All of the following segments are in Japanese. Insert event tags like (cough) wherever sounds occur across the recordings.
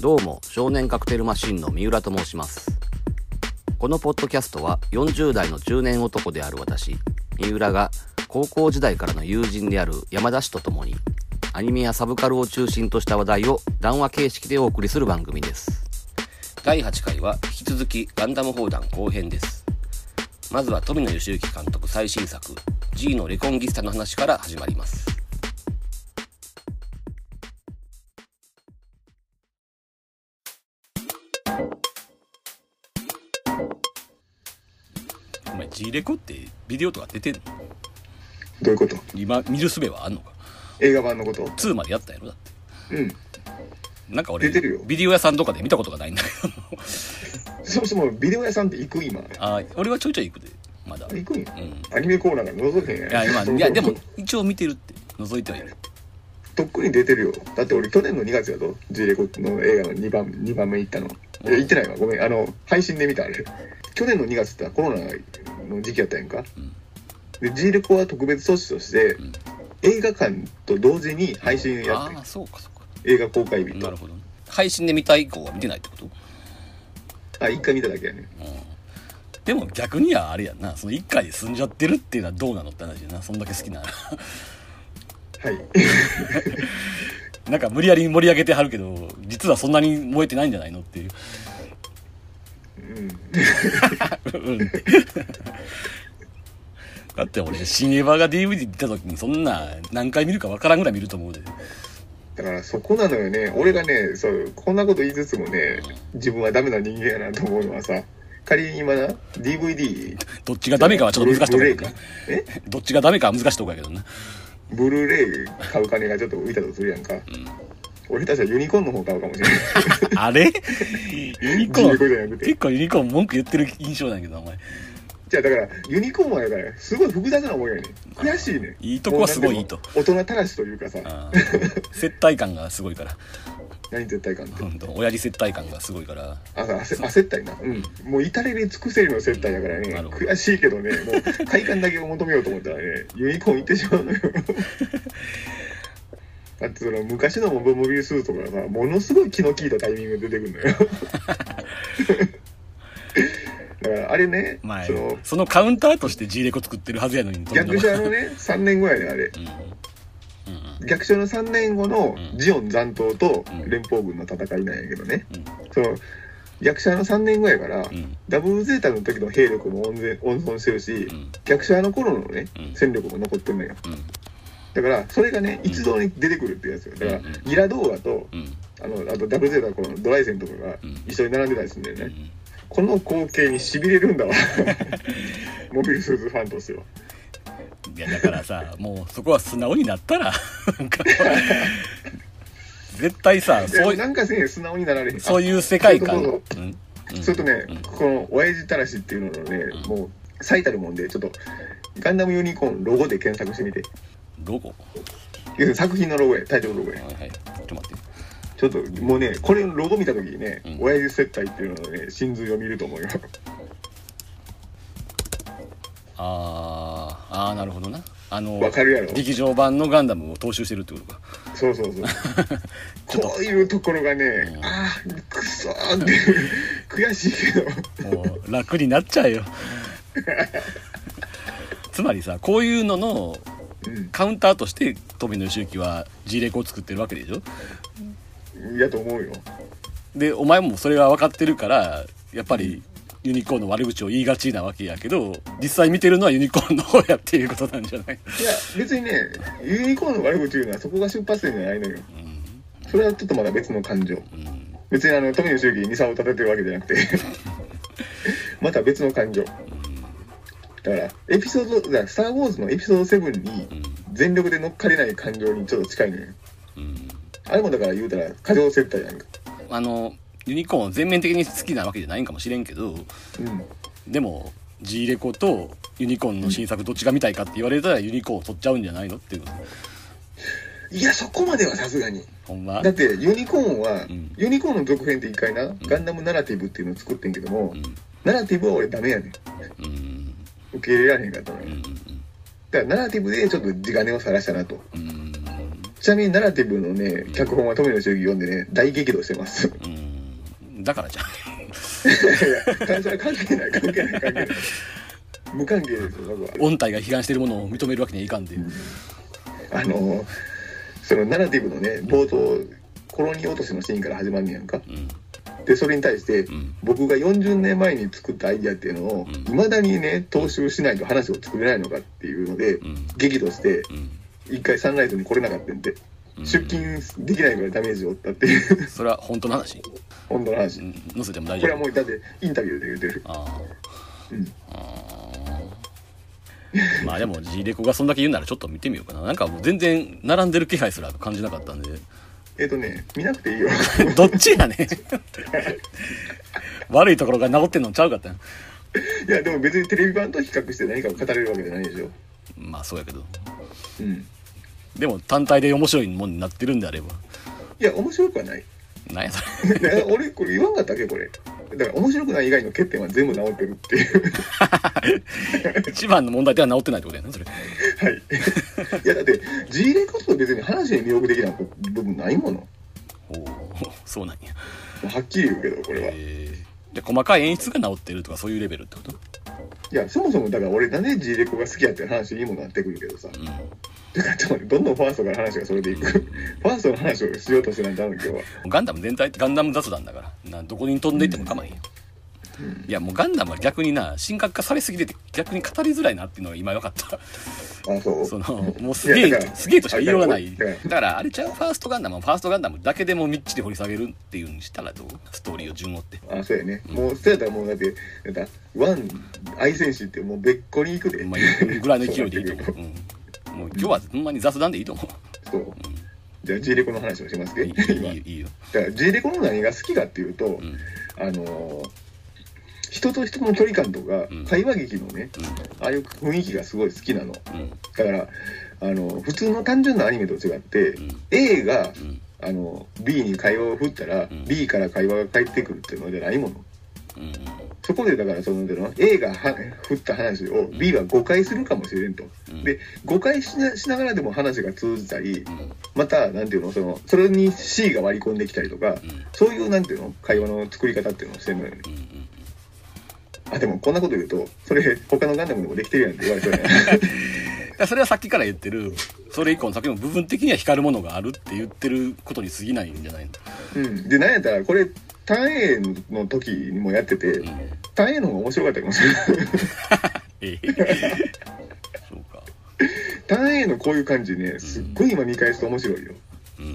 どうも少年カクテルマシンの三浦と申しますこのポッドキャストは40代の中年男である私三浦が高校時代からの友人である山田氏と共にアニメやサブカルを中心とした話題を談話形式でお送りする番組です第8回は引き続きガンダム砲弾後編ですまずは富野義行監督最新作 G のレコンギスタの話から始まります G レコってビデオとか出てんの？どういうこと？今見る術はあんのか？映画版のこと？2までやったんやろだって。うん。なんか俺出てるよ。ビデオ屋さんとかで見たことがないんだけど。(laughs) そもそもビデオ屋さんって行く今？あー俺はちょいちょい行くでまだ。行くんやうん。アニメコーナーが覗けへんいや今いやでも一応見てるって。覗いてはいる。とっくに出てるよ。だって俺去年の2月やぞ。G レコの映画の2番二番目行ったの。いや行ってないわ。ごめん。あの配信で見たあれ去年の2月ってコロナの時期やったやんか、で G レコは特別措置として、ん。映画館と同時に配信やってああそうかそうか。映画公開日と。なるほどね。配信で見た以降は見てないってこと？あ一回見ただけやね。でも逆にはあれやんな。その一回で済んじゃってるっていうのはどうなのって話やな。そんだけ好きなら。はい。(laughs) なんか無理やり盛り上げてはるけど実はそんなに燃えてないんじゃないのっていううん。だって俺新エヴァが DVD 出た時にそんな何回見るかわからんぐらい見ると思うで。だからそこなのよね。俺がねそうこんなこと言いつつもね自分はダメな人間やなと思うのはさ仮に今な DVD (laughs) どっちがダメかはちょっと難しいとこやけどな。ブルーレイかどっちがダメかは難しいとこやけどな。ブルーレイ買う金がちょっと浮いたとするやんか、俺たちはユニコーンの方買うかもしれない。(laughs) あれ？ユニコーン？結構ユニコーン文句言ってる印象なんやけどお前。じゃあだからユニコーンはだからすごい複雑な思いやね。悔しいね。いいとこはすごいいいと。大人たらしというかさ。接待感がすごいから。何絶対感って。本当親父接待感がすごいから。ああ接待な。うん。もう至れり尽くせりの接待だからね。悔しいけどね。もう快感だけを求めようと思ったらねユニコーン行ってしまうのよ (laughs) だってその昔のモブモビルスーツとかさものすごい気の利いたタイミングで出てくるのよ。だからあれね、まあそのそのカウンターとして G レコ作ってるはずやのに逆者のね3年後やねあれ。うん。うん。うん逆襲の3年後のうん。ジオン残党とうん。連邦軍の戦いなんやけどね、うん。その逆者の3年後やから、うん。ダブルゼータの時の兵力も温存温存してるし、うん。逆者の頃のね、うん。戦力も残ってんのよ。うんだからそれがね一堂に出てくるっていうやつよ。だから、うんうん。ギラ童話とうん。あのあとダブルゼータの頃のドライセンとかがうん。一緒に並んでたりするんだよね、うんこの光景にしびれるんだわ。(laughs) モビルスーツファンとしては。いやだからさもうそこは素直になったら絶対さいそういやなんかね素直になられへん。そういう世界観。そうそうう。ん。うん。それとね、うん。この親父たらしっていうののね、うん。もう最たるもんでちょっとガンダムユニコーンロゴで検索してみてロゴ？作品のロゴやタイトルロゴや。はいはい。ちょっと待って。ちょっともうねこれのロゴ見た時にね、うん。親父接待っていうののね真髄を見ると思うよ。あーあーなるほどな。あのわかるやろ。劇場版のガンダムを踏襲してるってことか。そうそうそう。(laughs) こういうところがね、うん。ああくそーって (laughs) 悔しいけど。もう楽になっちゃうよ。つまりさこういうののうんカウンターとして富野義行は G レコを作ってるわけでしょ？やと思うよ。でお前もそれが分かってるからやっぱりユニコーンの悪口を言いがちなわけやけど実際見てるのはユニコーンの方やっていうことなんじゃない？いや別にねユニコーンの悪口言うのはそこが出発点じゃないのよ。うん。それはちょっとまだ別の感情。うん。別にあの富野周期に2、3を立ててるわけじゃなくて。(laughs) また別の感情だからエピソードだスター・ウォーズのエピソード7にうん。全力で乗っかれない感情にちょっと近いのよ。うん。あれもだから言うたら過剰接待やんか。あのユニコーンを全面的に好きなわけじゃないんかもしれんけどうん。でも G レコとユニコーンの新作どっちが見たいかって言われたらユニコーンを取っちゃうんじゃないのっていう。いやそこまではさすがに。ほんま？だってユニコーンは、ん。ユニコーンの続編って一回な、ガンダムナラティブっていうのを作ってんけども、うん。ナラティブは俺ダメやねん。うん受け入れられへんかったのよ、うんだからナラティブでちょっと地金を晒したなと。うん。うんちなみにナラティブのね脚本は富野周樹読んでね大激怒してます。うん。だからじゃん。いや関係ない関係ない関係ない。無関係ですよ僕は。音体が批判してるものを認めるわけにはいかんで、あのそのナラティブのね冒頭コロニー落としのシーンから始まんねやんか。うんでそれに対して、ん。僕が40年前に作ったアイディアっていうのをうん。いま、未だにね踏襲しないと話を作れないのかっていうので、ん。激怒してうん。一回サンライズに来れなかったんで、うん。出勤できないぐらいダメージを負ったっていう。それは本当の話、本当の話、うん、載せても大こ丈夫？れはもうだってインタビューで言ってる。あうん。あまあでも G レコがそんだけ言うならちょっと見てみようかな。なんかもう全然並んでる気配すら感じなかったんでえっ、とね見なくていいよ。(laughs) どっちやねん。(laughs) 悪いところが治ってんのちゃうかったん？いやでも別にテレビ版と比較して何かを語れるわけじゃないでしょ。まあそうやけど。うん。でも単体で面白いもんになってるんであれば。いや面白くはない。なんやそれ。(laughs) 俺これ言わんかったっけこれだから面白くない以外の欠点は全部治ってるっていう (laughs) 一番の問題では治ってないってことやなそれはい。いや、だって、G レコと別に話に魅力的な部分ないもの。おおそうなんやはっきり言うけど、これは。いえー、で細かい演出が治ってるとかそういうレベルってこと？や、そもそもだから俺なんで G レコが好きやっていう話にもなってくるけどさ。うんだからちょっとどんどんファーストから話がそれでいく。ファーストの話をしようとしてなんだ今日は。ガンダム全体ガンダム雑談だからなどこに飛んでいっても構わへんよ、いやもうガンダムは逆にな神格化されすぎてて逆に語りづらいなっていうのが今分かった。あ、そう。(laughs) そのもうすげえすげえとしか言いようがない。だからあれちゃう？ファーストガンダムはファーストガンダムだけでもみっちり掘り下げるっていうにしたらどう？ストーリーを順を追って。あ、そうやね。もう、そうやったらもうだって、なんだ、ワン、愛戦士ってもう別個に行くで。まあぐらいの勢いでいいと思う、(laughs) うん、もう今日はほんまに雑談でいいと思そう。じゃあ G レコの話をしますけういいよ、だから G レコの何が好きかっていうと、うん。あのー人と人の距離感とか、うん。会話劇のね、ああいう雰囲気がすごい好きなの。だから、あの、普通の単純なアニメと違って、うん。A が、うん。あの、B に会話を振ったら、うん。B から会話が返ってくるっていうのじゃないもの。うん。そこでだからその、の A がは振った話を B は誤解するかもしれんと。うん。で、誤解しなしながらでも話が通じたり、うん。また、なんていうの、その、それに C が割り込んできたりとか、うん。そういう、なんていうの、会話の作り方っていうのをしてるのよね。あ、でもこんなこと言うと、それ他のガンダムでもできてるやんって言われそうやな。だからそれはさっきから言ってるそれ以降の先も部分的には光るものがあるって言ってることに過ぎないんじゃないの？うん。で、なんやったら、これ、単 A の時にもやってて、うん単 A の方が面白かったかもしれない。(laughs) ええそうか単 A のこういう感じね、すっごい今見返すと面白いよ。うん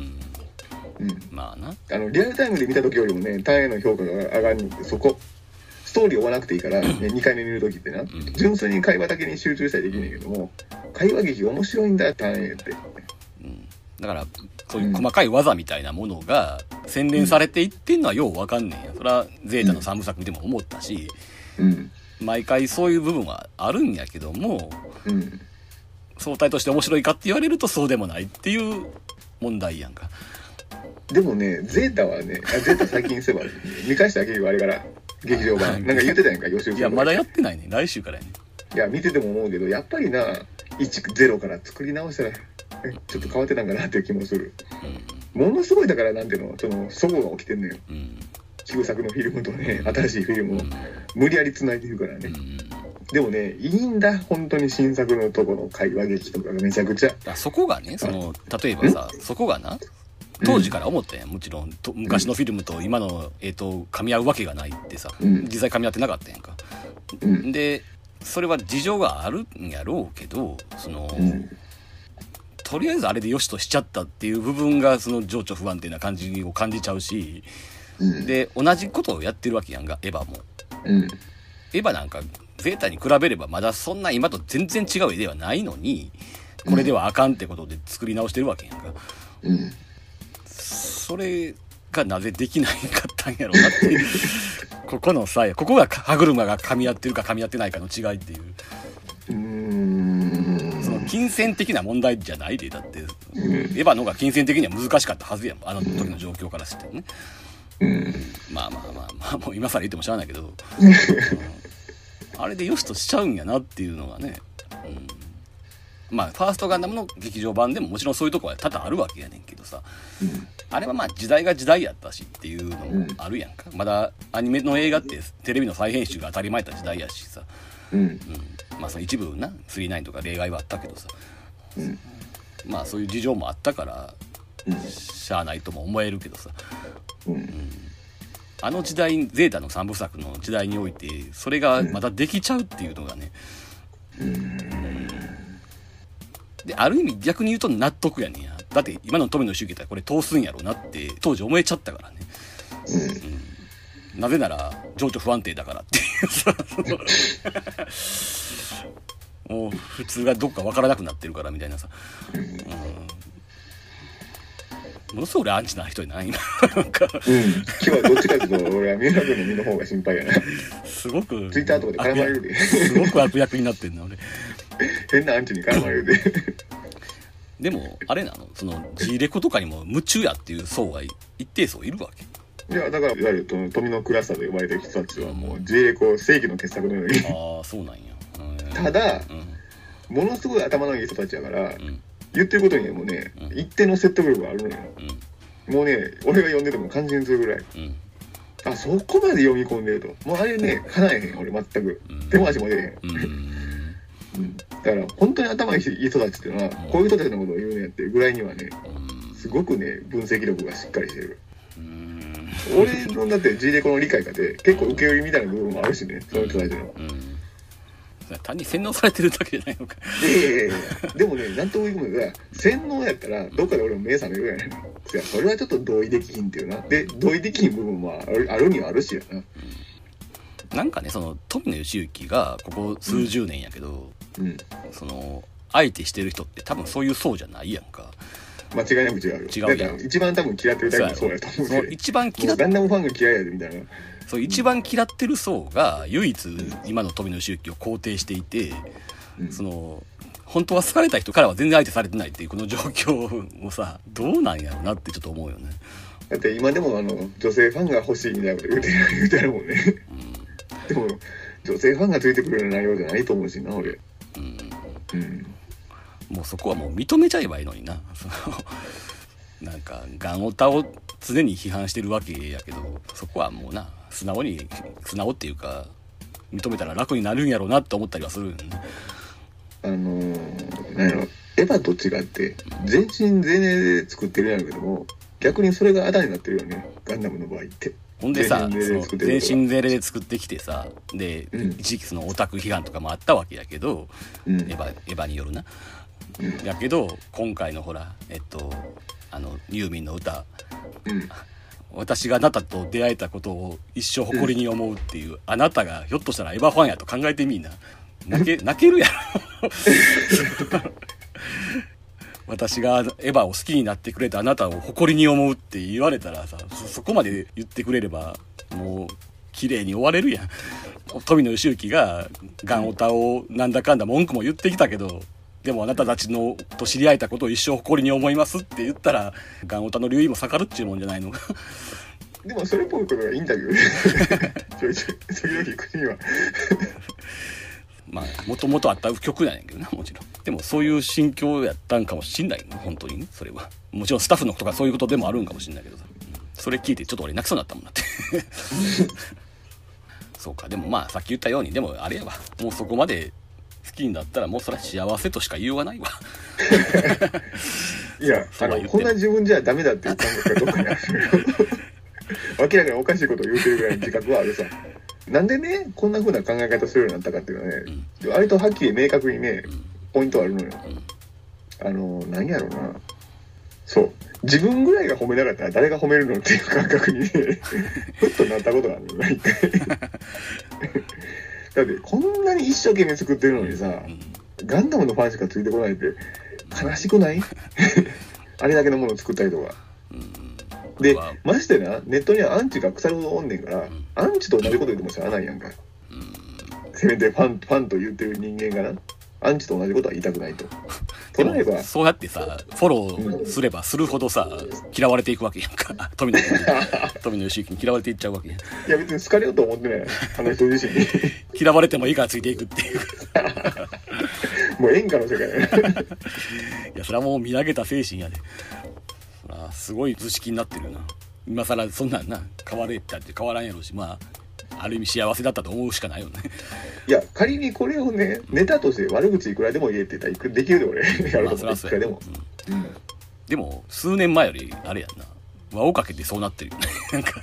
うん。まあなあの、リアルタイムで見た時よりもね、単 A の評価が上がるんで、そこ。ストーリー追わなくていいから、ね、2回目見る時ってな、純粋に会話だけに集中したりできるんだけども、会話劇面白いんだ、って。うん。だからそういう細かい技みたいなものが洗練されていってんのはようわかんねんや。それはゼータの3部作見ても思ったしうん。毎回そういう部分はあるんやけどもうん。相対として面白いかって言われるとそうでもないっていう問題やんか。でもね、ゼータはね、あゼータ最近そういえば、見返したら結局あれから、劇場版。なんか言ってたやんか、予習いやまだやってないね来週からやねいや、見てても思うけど、やっぱりな、1、0から作り直したら、えちょっと変わってたんかなっていう気もする。ものすごいだから、なんていうの、その、齟齬が起きてんのよ。うんうん旧作のフィルムとね、新しいフィルムを無理やり繋いでるからね。うんでもね、いいんだ、本当に新作のとこの会話劇とかがめちゃくちゃ。そこがねその例えばさそこがな当時から思ったやんもちろんと昔のフィルムと今の、えー、と噛み合うわけがないってさ、うん実際噛み合ってなかったやんかうん。でそれは事情があるんやろうけどその、うん。とりあえずあれでよしとしちゃったっていう部分がその情緒不安定な感じを感じちゃうしうん。で同じことをやってるわけやんかエヴァもうん。エヴァなんかゼータに比べればまだそんな今と全然違う絵ではないのにこれではあかんってことで作り直してるわけやんかうん。それがなぜできないかったんやろうなって (laughs) ここのさここが歯車が噛み合ってるか噛み合ってないかの違いっていう。う。その金銭的な問題じゃないでだって。エヴァの方が金銭的には難しかったはずやもん。あの時の状況からしてね。うん。まあまあまあまあもう今更言ってもしゃあないけど、(laughs) うん。あれでよしとしちゃうんやなっていうのがね、まあファーストガンダムの劇場版でももちろんそういうとこは多々あるわけやねんけどさ。うん。あれはまあ時代が時代やったしっていうのもあるやんか、まだアニメの映画ってテレビの再編集が当たり前やった時代やしさ、うん。うん、まあその一部な39とか例外はあったけどさ。うん。まあそういう事情もあったからうん。しゃあないとも思えるけどさ。うん。あの時代ゼータの3部作の時代においてそれがまたできちゃうっていうのがね、である意味逆に言うと納得やねんや。だって今の富野周慶ってこれ通すんやろうなって当時思えちゃったからね、うん。なぜなら情緒不安定だからっていう。さ (laughs) もう普通がどっかわからなくなってるからみたいなさ、うん、ものすごい俺アンチな人にないななんか。うん。今日はどっちかというと俺は三浦君の身の方が心配やな。すごく。ツイッターとかで絡まれるで。すごく悪役になってんな俺変なアンチに絡まれるででもあれなのその G レコとかにも夢中やっていう層が一定層いるわけ。いやだからいわゆると富のクラスターと呼ばれてる人たちはもう J レコ正義の傑作のように。ああそうなんや。うんただうん。ものすごい頭のいい人たちやからうん。言ってることにはもうねうん。一定の説得力があるのよ。もうね俺が読んでても感心するぐらい。あそこまで読み込んでると。もうあれねかなえへん俺全く。うん。手も足も出えへんだから本当に頭いい人たちっていうのはこういう人たちのことを言うんやってぐらいにはねすごくね分析力がしっかりしてる。うん。俺のだって G レコの理解がで結構受け売りみたいな部分もあるしねその人たちの。単に洗脳されてるだけじゃないのか。いやいやいやでもね納得いくのが洗脳やったらどっかで俺も目覚めるやないのいやそれはちょっと同意できひんっていうな。で同意できひん部分もあるあるにはあるしやな。なんかねその富野義行がここ数十年やけど、うん。その相手してる人って多分そういう層じゃないやんか。間違いなく違うよ。違うやん。一番多分嫌ってるタイプもそうやと思うそので一番嫌っもうガンダムファンが嫌いやでみたいな。そう一番嫌ってる層が唯一今の富野義行を肯定していて、うん。その本当は好かれた人からは全然相手されてないっていうこの状況をさどうなんやろなってちょっと思うよね。だって今でもあの女性ファンが欲しいみたいなこと言うてる言うてあるもんね。でも女性ファンがついてくるような内容じゃないと思うしな俺。うんうんもうそこはもう認めちゃえばいいのにな。そのなんかガンオタを常に批判してるわけやけどそこはもうな素直に素直っていうか認めたら楽になるんやろうなって思ったりはするあのー、なんやろエヴァと違って全身全霊で作ってるんやけども逆にそれがあだになってるよねガンダムの場合って。ほんでさ全身全霊で作ってきてさで、うん。一時期そのオタク批判とかもあったわけやけど、うん。エヴァエヴァによるな、うんやけど今回のほらえっとあのユーミンの歌。うん。私があなたと出会えたことを一生誇りに思うっていう、あなたがひょっとしたらエヴァファンやと考えてみんな。泣け泣けるやろ。(laughs) 私がエヴァを好きになってくれたあなたを誇りに思うって言われたらさそそこまで言ってくれればもう綺麗に終われるやん。富野義行がガンオタをなんだかんだ文句も言ってきたけどでもあなたたちのと知り合えたことを一生誇りに思いますって言ったらガンオタの流儀も盛るっちゅうもんじゃないの。でもそれっぽいことがインタビューでちょいちょい時々口には。まあもともとあった曲なんやけどなもちろん。でもそういう心境やったんかもしんないね本当にねそれは。もちろんスタッフのことがそういうことでもあるんかもしんないけどさ。うんそれ聞いてちょっと俺泣きそうになったもんなって。(laughs) そうかでもまあさっき言ったようにでもあれやわ。もうそこまで好きになったらもうそれは幸せとしか言いようがないわ。(laughs) いや (laughs) あのこんな自分じゃダメだっていう感覚がどっかにある明らかにおかしいことを言うてるぐらいの自覚はあるさ。なんでねこんな風な考え方するようになったかっていうのはね、割とはっきり明確にねポイントあるのよ、あの何やろうな。そう。自分ぐらいが褒めなかったら誰が褒めるのっていう感覚にね (laughs) ふっとなったことがあるのよ一回だってこんなに一生懸命作ってるのにさ、ガンダムのファンしかついてこないって悲しくない？(laughs) あれだけのものを作ったりとか。でまあ。ましてなネットにはアンチが腐るほどおんねんから、アンチと同じこと言ってもしゃあないやんか、せめてファンファンと言ってる人間がなアンチと同じことは言いたくないと。(laughs) で捉えばもそうやってさフォローすればするほどさ嫌われていくわけやんか。(laughs) 富野君に。富野義行に嫌われていっちゃうわけやん。いや別に好かれようと思ってない。あの人自身に。(laughs) 嫌われてもいいからついていくっていう。もう演歌の世界い。やそれはもう見上げた精神やで。そらすごい図式になってるな。今更そんなんな変われったって変わらんやろうし。まあある意味幸せだったと思うしかないよね。いや仮にこれをねネタとして悪口いくらでも言えって言ったらできるで俺やるまあとそらそうや思っていくらでも、うん。でも数年前よりあれやんな。輪をかけてそうなってるよね。(laughs) なんか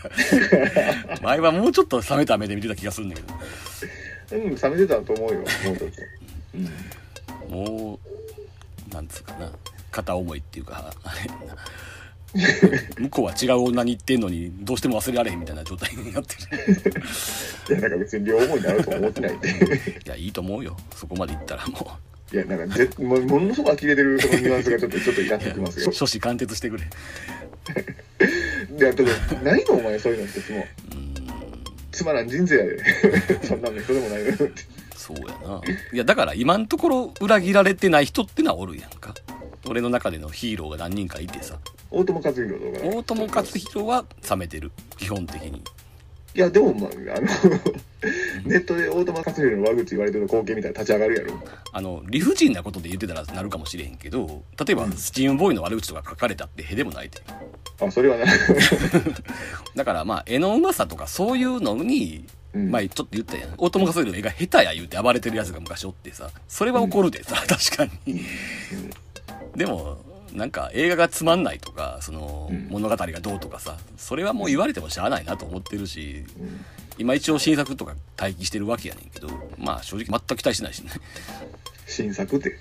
(laughs) 前はもうちょっと冷めた目で見てた気がするんだけど。うん、冷めてたと思うよ、もうちょっと。うん。もうなんつうかな。片思いっていうかあれ (laughs) 向こうは違う女に行ってんのにどうしても忘れられへんみたいな状態になってるいや、なんか別に両思いになると思ってないんで。いやいいと思うよそこまで行ったらもいや、なんかぜもう、ものすごく呆れてるそのニュアンスがちょっと、ちょっとイラつうきますよ。初子貫徹してくれいや、でも、ないのお前、そういうの一つも。うんつまらん人生やで。(laughs) そんなの人でもないのよって。そうやないやだから今のところ裏切られてない人ってのはおるやんか俺の中でのヒーローが何人かいてさ大友克洋とか。大友克洋は冷めてる。基本的に。いや、でも、まあ、あの、(laughs) ネットで大友克洋の悪口言われてる光景見たら立ち上がるやろ。あの理不尽なことで言ってたらなるかもしれへんけど例えばスチームボーイの悪口とか書かれたってへでもないであ、それはな。(laughs) だからまあ絵のうまさとかそういうのに、うん。前ちょっと言ったやん。大友克洋の絵が下手や言うて暴れてるやつが昔おってさ。それは怒るでさ、確かに。でもなんか映画がつまんないとかそのうん。物語がどうとかさそれはもう言われてもしゃあないなと思ってるしうん。今一応新作とか待機してるわけやねんけどまあ正直全く期待してないしね。新作って。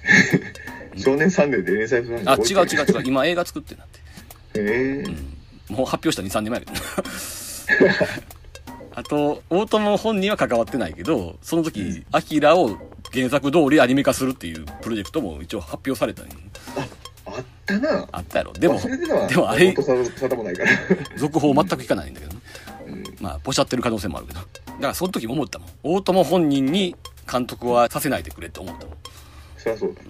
少年サンデーで連載するあ違う違う違う。今映画作ってんなって。へえもう発表した23年前やけど。(laughs) あと大友本人は関わってないけどその時「アキラを原作通りアニメ化するっていうプロジェクトも一応発表されたんよあったな。あったやろでも。でもあれ元さ沙汰もないから。(laughs) 続報全く聞かないんだけどねうんまあポシャってる可能性もあるけどだからその時も思ったもん大友本人に監督はさせないでくれって思ったもんそりゃそうだ。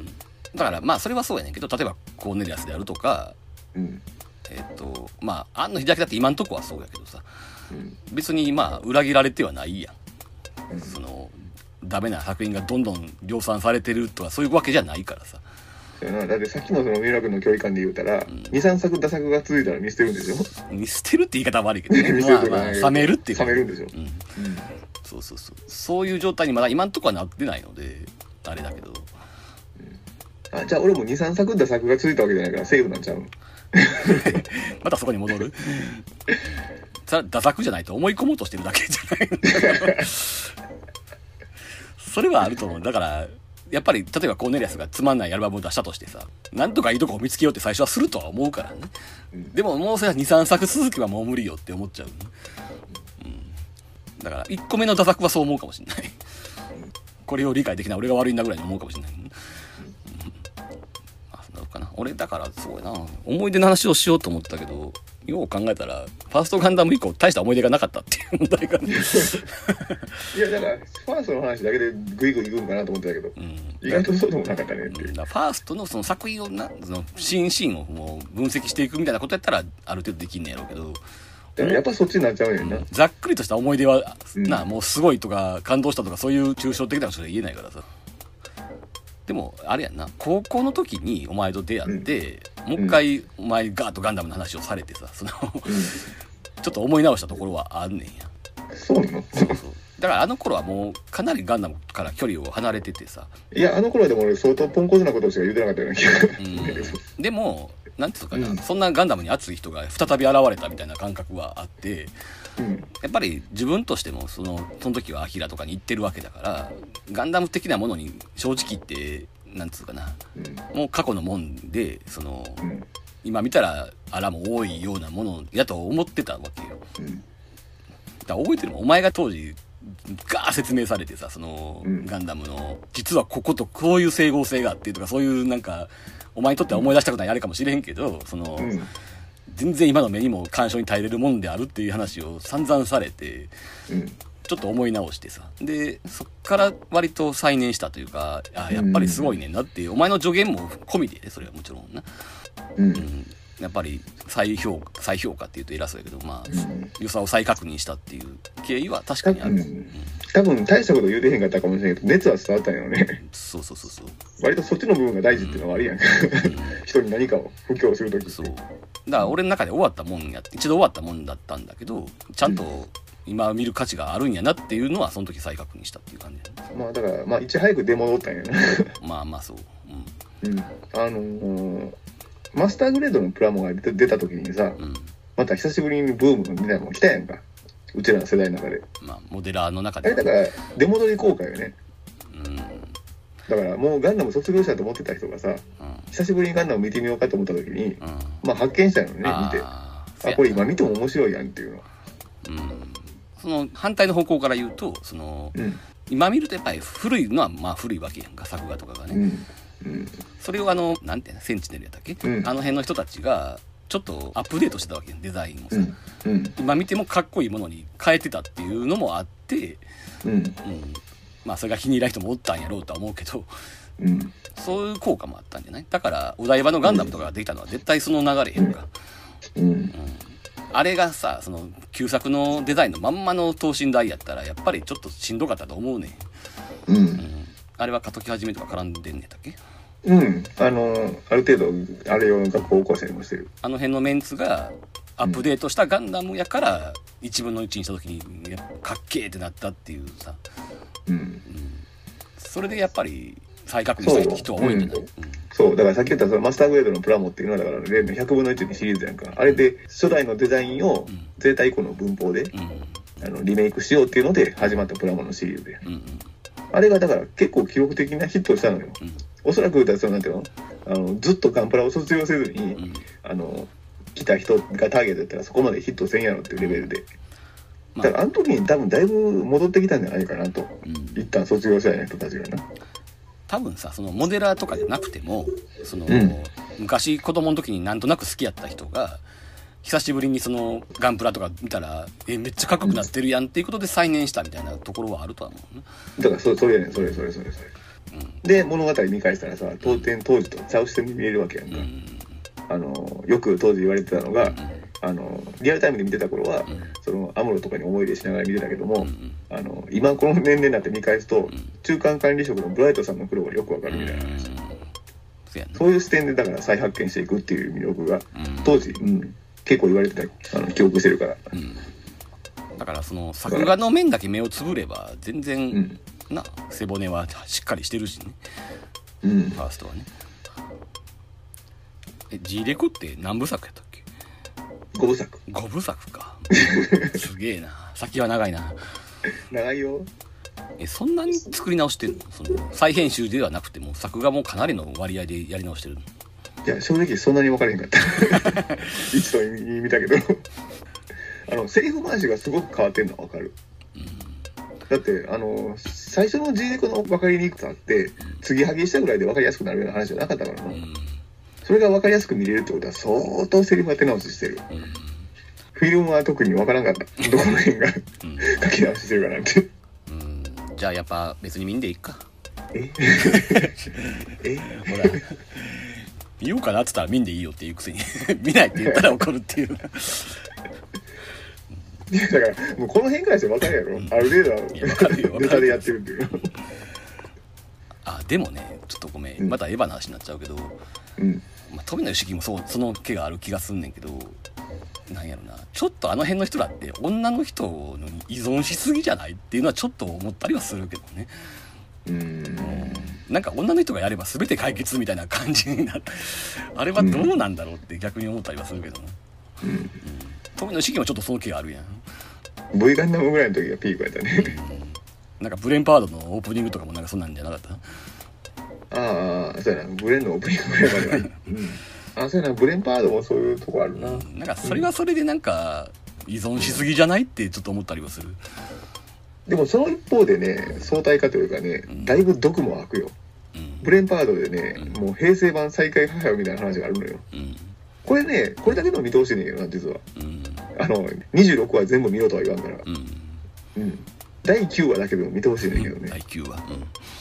だからまあそれはそうやねんけど例えばコーネリアスであるとかうん。えっ、とまあ庵野秀明だって今んとこはそうやけどさうん。別にまあ裏切られてはないやんうんそのダメな作品がどんどん量産されてるとかそういうわけじゃないからさそうやなだってさっきのその三浦君の教育観で言うたら、23作打作が続いたら見捨てるんでしょ (laughs) 見捨てるって言い方は悪いけど、(laughs) 見捨てるまあまあとかね冷めるっていうか。冷めるんでしょ、うん。うん。そうそうそう。そういう状態にまだ今んとこはなってないのであれだけど。あじゃあ俺も23作打作が続いたわけじゃないからセーフなんちゃうの？(laughs) またそこに戻る？さ打作じゃないと思い込もうとしてるだけじゃないそれはあると思う。だからやっぱり例えばコーネリアスがつまんないアルバムを出したとしてさなんとかいいとこを見つけようって最初はするとは思うからね、うん。でももうそれは23作続きはもう無理よって思っちゃう、うん、だから1個目の打作はそう思うかもしれない。これを理解できない俺が悪いんだぐらいに思うかもしれない、うん。あなるかな。俺だからそうやな。思い出の話をしようと思ったけどよう考えたらファーストガンダム以降大した思い出がなかったっていう問題が、いやだからファーストの話だけでグイグイ行くんかなと思ってたけどうん、意外とそうでもなかったねっていううんファーストのその作品をなそのシーンシーンをもう分析していくみたいなことやったらある程度できんねやろうけどやっぱそっちになっちゃうよねん、ざっくりとした思い出は、なもうすごいとか感動したとかそういう抽象的なことしか言えないからさでもあれやんな。高校の時にお前と出会って、もう一回お前ガーッとガンダムの話をされてさそのちょっと思い直したところはあんねんや。うん、そうなのそうそう。だからあの頃はもうかなりガンダムから距離を離れててさ、いやあの頃はでも俺相当ポンコツなことしか言うてなかったような気がうん、でもなんていうのかな、うん。そんなガンダムに熱い人が再び現れたみたいな感覚はあってうん。やっぱり自分としてもそのその時はアキラとかに行ってるわけだからガンダム的なものに正直言ってなんつうかなうん。もう過去のもんでそのうん。今見たらあらも多いようなものやと思ってたわけよ。うん。だ覚えてるもん。お前が当時ガー説明されてさその、うん。ガンダムの実はこことこういう整合性があってとかそういうなんかお前にとっては思い出したくないあれかもしれんけどその、うん全然今の目にも干渉に耐えれるもんであるっていう話を散々されてうんちょっと思い直してさ。でそっから割と再燃したというかあやっぱりすごいねんなっていう、お前の助言も込みでねそれはもちろんな、ううん。ん、やっぱり再評価再評価っていうと偉そうやけどまあ、良さを再確認したっていう経緯は確かにある、うん。多分大したこと言うてへんかったかもしれないけど熱は伝わったんやろね。そうそうそうそう。割とそっちの部分が大事っていうのはあるやんか。人に何かを布教するときそう。だから俺の中で終わったもんや一度終わったもんだったんだけどちゃんと今見る価値があるんやなっていうのはその時再確認したっていう感じまあだからまあいち早く出戻ったんやな。まあまあそう、うん。あのーマスターグレードのプラモが出た時にさうん。うん、また久しぶりにブームみたいなのも来たやんか。うちらの世代の中で。まあモデラーの中あでは。れだから出戻り効果よね。うん。うんだからもうガンダム卒業したと思ってた人がさ久しぶりにガンダム見てみようかと思った時にうん。まあ発見したのね見て。あこれ今見ても面白いやんっていうの。うん。その反対の方向から言うとそのうん。今見るとやっぱり古いのはまあ古いわけやんか作画とかがね、それをあのなんていうのセンチネルやったっけ、うん。あの辺の人たちがちょっとアップデートしてたわけやんデザインをさ、うん。うん。今見てもかっこいいものに変えてたっていうのもあって、うん。うん、まあそれが気に入らない人もおったんやろうとは思うけどうん。そういう効果もあったんじゃない？だからお台場のガンダムとかができたのは絶対その流れやんか、うん。あれがさその旧作のデザインのまんまの等身大やったらやっぱりちょっとしんどかったと思うねん、うん。うん、あれは過渡期始めとか絡んでんねやったっけ？うんあのある程度あれ用の学校起こしたりもしてる。あの辺のメンツがアップデートしたガンダムやから1分の1にした時にかっけーってなったっていうさ。うん。それでやっぱり再確認した人は多いんじゃな。いそうそうだからさっき言ったそのマスターグレードのプラモっていうのはだから例の100分の1のシリーズやんか。あれで初代のデザインをうん。ゼータ以降の文法でうん。うんあのリメイクしようっていうので始まったプラモのシリーズでうんうんあれがだから結構記録的なヒットをしたのよ。うん。おそらく言うたらそのなんていうの？あのずっとガンプラを卒業せずに、うん。あの来た人がターゲットだったらそこまでヒットせんやろっていうレベルで。まあだからあの時に多分だいぶ戻ってきたんじゃないかなと。うん。一旦卒業したような人たちがな。多分さそのモデラーとかじゃなくてもその、うん。昔子供の時になんとなく好きやった人が久しぶりにそのガンプラとか見たらえめっちゃかっこよくなってるやんっていうことで再燃したみたいなところはあるとは思うね。だからそそれやねんそれそれそれそれで物語見返したらさ当店当時とちゃう視点で見れるわけやんか、うん。あのよく当時言われてたのが、あのリアルタイムで見てた頃は、ん。そのアムロとかに思い入れしながら見てたけども、うんうん。あの今この年齢になって見返すと、ん。中間管理職のブライトさんの苦労がよくわかるみたいな話、そういう視点でだから再発見していくっていう魅力がうん。当時、うん、結構言われてたあの記憶してるから。だからその作画の面だけ目をつぶれば全然、うん。な背骨はしっかりしてるしね。うん。ファーストはね。え G レコって何部作やったっけ？5部作。5部作か。すげえな。先は長いな。長いよ。えそんなに作り直してんの？その再編集ではなくても作画もかなりの割合でやり直してるのいや正直そんなに分からへんかった。一度見見たけど。あのセリフ回しがすごく変わってんのは分かる。だってあの最初の G レコの分かりにくさって継ぎはぎしたぐらいで分かりやすくなるような話じゃなかったからな、うん。それが分かりやすく見れるってことは相当セリフが手直ししてる。うんフィルムは特に分からんかった。どこの辺がうん。書き直ししてるかなんて。うん。じゃあやっぱ別に見んでいいか。え？(laughs) え？(laughs) ほら見ようかなって言ったら見んでいいよっていうくせに。(laughs) 見ないって言ったら怒るっていう。だからもうこの辺からして分かるやろ、ある程い (laughs) や分かるよ度ネタでやってるっていう。あでもねちょっとごめん。うん。またエヴァの話になっちゃうけど、うん。まあ、富野由樹もそうその気がある気がすんねんけどなんやろな。ちょっとあの辺の人らって女の人に依存しすぎじゃないっていうのはちょっと思ったりはするけどねうん。なんか女の人がやれば全て解決みたいな感じになる。(laughs) あれはどうなんだろうって逆に思ったりはするけどね、うん。富野由樹もちょっとその気があるやん。V ガンダムぐらいの時がピークやったね。なんかブレンパードのオープニングとかもなんかそんなんじゃなかった？ああそうやな。ブレンのオープニングぐらいまでは、(laughs) うん、あそうやな。ブレンパードもそういうとこあるな、なんかそれはそれでなんか依存しすぎじゃない？ってちょっと思ったりはするでもその一方でね相対化というかねん。だいぶ毒も悪よ。うん。ブレンパードでね、うん。もう平成版再開母よみたいな話があるのよ。うん。これねこれだけでも見通しねんけどな実は。うん。あの26話全部見ろとは言わんから。うん。うん。第9話だけでも見てほしいねんけどね、第9話。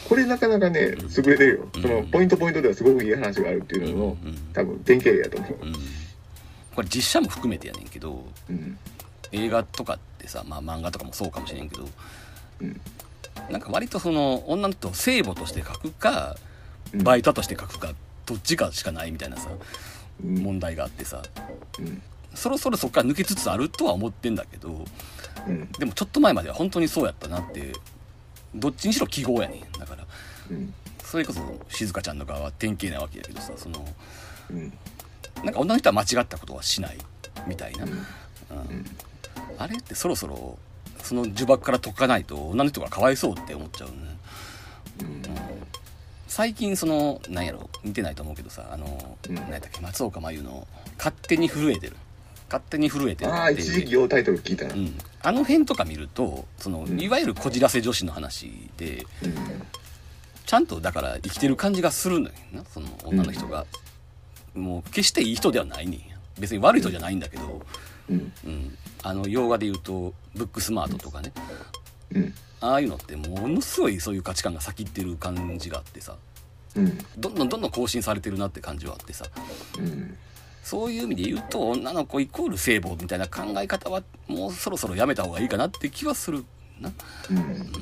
これなかなかね優れてるよ、うん。そのポイントポイントではすごくいい話があるっていうのの、うん。多分典型例やと思う。これ実写も含めてやねんけどうん。映画とかってさ、まあ、漫画とかもそうかもしれんけどうん。なんか割とその女の人を聖母として書くかうん。バイトとして書くかどっちかしかないみたいなさうん。問題があってさうん。そろそろそこから抜けつつあるとは思ってんだけどうん。でもちょっと前までは本当にそうやったなってどっちにしろ記号やねん。だからうん。それこそ静香ちゃんの側は典型なわけやけどさそのうん。なんか女の人は間違ったことはしないみたいな、うん。うんあれってそろそろその呪縛から解かないと女の人がかわいそうって思っちゃうね、うん。最近そのなんやろ見てないと思うけどさあの、うん。何やったっけ松岡真優の「勝手に震えてる」勝手に震えてるああ一時期用タイトル聞いたな。うん、あの辺とか見るとそのうん。いわゆるこじらせ女子の話でうん。ちゃんとだから生きてる感じがするのよなその女の人が、もう決していい人ではないねんや。別に悪い人じゃないんだけど、うん。うん、あの洋画で言うとブックスマートとかね。うん。ああいうのってものすごいそういう価値観が先行ってる感じがあってさ。うん。どんどんどんどん更新されてるなって感じはあってさ。うん。そういう意味で言うと女の子イコール聖母みたいな考え方はもうそろそろやめた方がいいかなって気はするな。うん。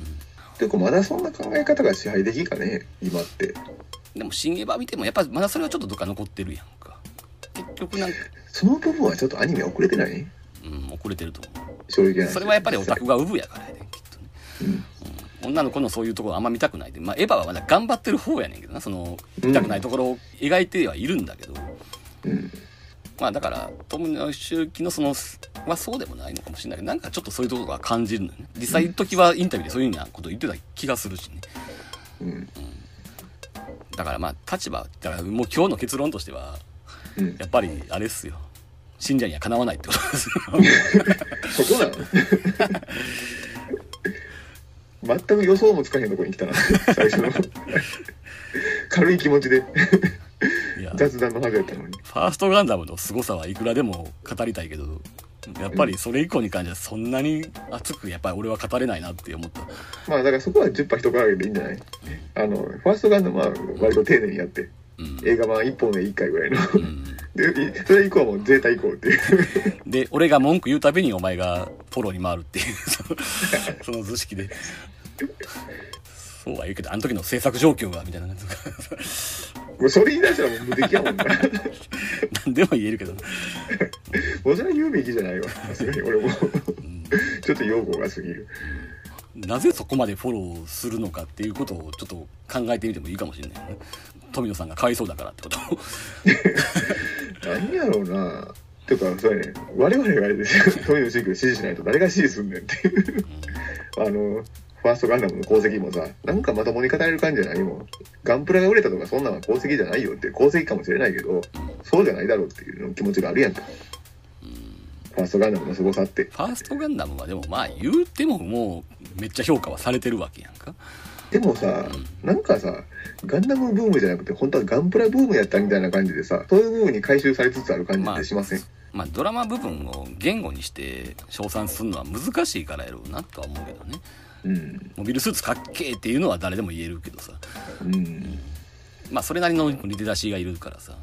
てかまだそんな考え方が支配できんかね今って。でも新エヴァ見てもやっぱまだそれはちょっとどっか残ってるやん。か結局なんか、その部分はちょっとアニメ遅れてない？うん、遅れてると思う。それはやっぱりオタクがウブやからやねきっとね。うん。女の子のそういうところあんま見たくないで、まあ、エヴァはまだ頑張ってる方やねんけどな。その見たくないところを描いてはいるんだけど、うん。まあだから富野周期のそのはそうでもないのかもしれないけどなんかちょっとそういうところが感じるのよね。実際時はインタビューでそういうようなこと言ってた気がするしね。うん。だからまあ立場だからもう今日の結論としてはうん。やっぱりあれっすよ。信者にはかなわないってことですよ。そこなの全く予想もつかへんとこに来たな。最初の。軽い気持ちで。いや。雑談のはずやったのに。ファーストガンダムの凄さはいくらでも語りたいけどやっぱりそれ以降に関してはそんなに熱くやっぱり俺は語れないなって思った。まあだからそこは10波人からげでいいんじゃない？あのファーストガンダムは割と丁寧にやって。うん、映画版1本で1回ぐらいの。うん。(laughs) でそれ以降はもうゼータ以降っていう。(laughs) で俺が文句言うたびにお前がフォローに回るっていう。(laughs) その図式で。そうは言うけどあの時の制作状況がみたいな。感じとかもうそれ言い出したらもう無敵やもんな。何でも言えるけど、もうそれは言うべきじゃないわ。さすがに俺も。ちょっと用語が過ぎる。なぜそこまでフォローするのかっていうことをちょっと考えてみてもいいかもしれないよね富野さんがかわいそうだからってこと。何やろうな。てかそれね。我々があれですよ。富野地域を支持しないと誰が支持すんねんっていう。あのファーストガンダムの功績もさなんかまともに語れる感じじゃないもん。ガンプラが売れたとかそんなのは功績じゃないよって功績かもしれないけどそうじゃないだろうっていう気持ちがあるやんか。ファーストガンダムの凄さって。ファーストガンダムはでもまあ言うてももうめっちゃ評価はされてるわけやんかでもさなんかさガンダムブームじゃなくて本当はガンプラブームやったみたいな感じでさそういう部分に回収されつつある感じってしません、まあドラマ部分を言語にして称賛するのは難しいからやろうなとは思うけどね。うん。モビルスーツかっけーっていうのは誰でも言えるけどさ。うん。まあそれなりのリテラシーがいるからさ。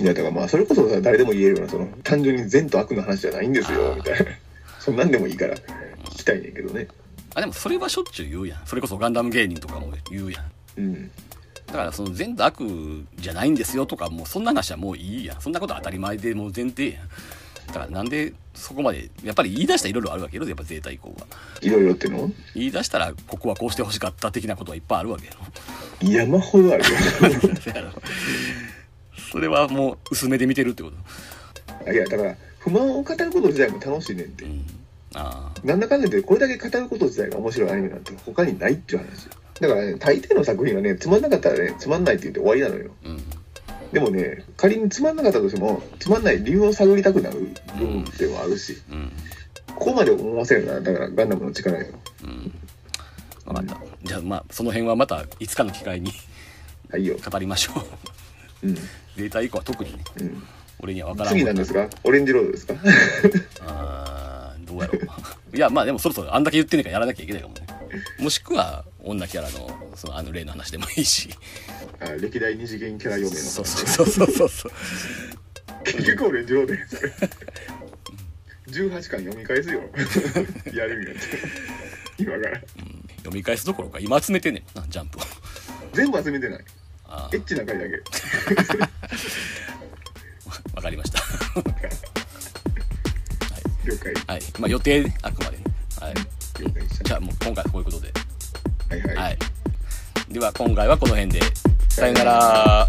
いやだからまあそれこそさ誰でも言えるようなその単純に善と悪の話じゃないんですよみたいな。そんなんでもいいから聞きたいねんけどねあでもそれはしょっちゅう言うやん。それこそガンダム芸人とかも言うやん。うん。だからその善と悪じゃないんですよとかもうそんな話はもういいやん。そんなこと当たり前でもう前提やん。だからなんでそこまでやっぱり言い出したらいろいろあるわけよやっぱゼータ以降はいろいろっての？言い出したらここはこうしてほしかった的なことはいっぱいあるわけやろ。山ほどあるよ。(laughs) それはもう薄めで見てるってこと。あいやだから不満を語ること自体も楽しいねんって。うんなんだかんだ言ってこれだけ語ること自体が面白いアニメなんて他にないっていう話。だからね大抵の作品がねつまんなかったらねつまんないって言って終わりなのよ。うん。でもね仮につまんなかったとしてもつまんない理由を探りたくなる部分ではあるし、うん。ここまで思わせるならだからガンダムの力よ。うん。分かった。じゃあまあその辺はまたいつかの機会にはいよ。語りましょう。うん。データ以降は特にね。うん。俺には分からん次なんですかオレンジロードですか？(laughs) どうやろう。(laughs) いやまあでもそろそろあんだけ言ってんねえからやらなきゃいけないかもね。もしくは女キャラのそのあの例の話でもいいし。あ歴代二次元キャラ嫁のそうそうそうそうそう。結局俺上でそれ18巻読み返すよ。やるんやって。今から。読み返すどころか今集めてんねん。なジャンプ。を全部集めてない。あエッチな回だけ。あ (laughs) わかりました了解。はい。まあ予定ねあくまで。ねはい。了解じゃあもう今回はこういうことで。はいはい、はい。では今回はこの辺で。さよなら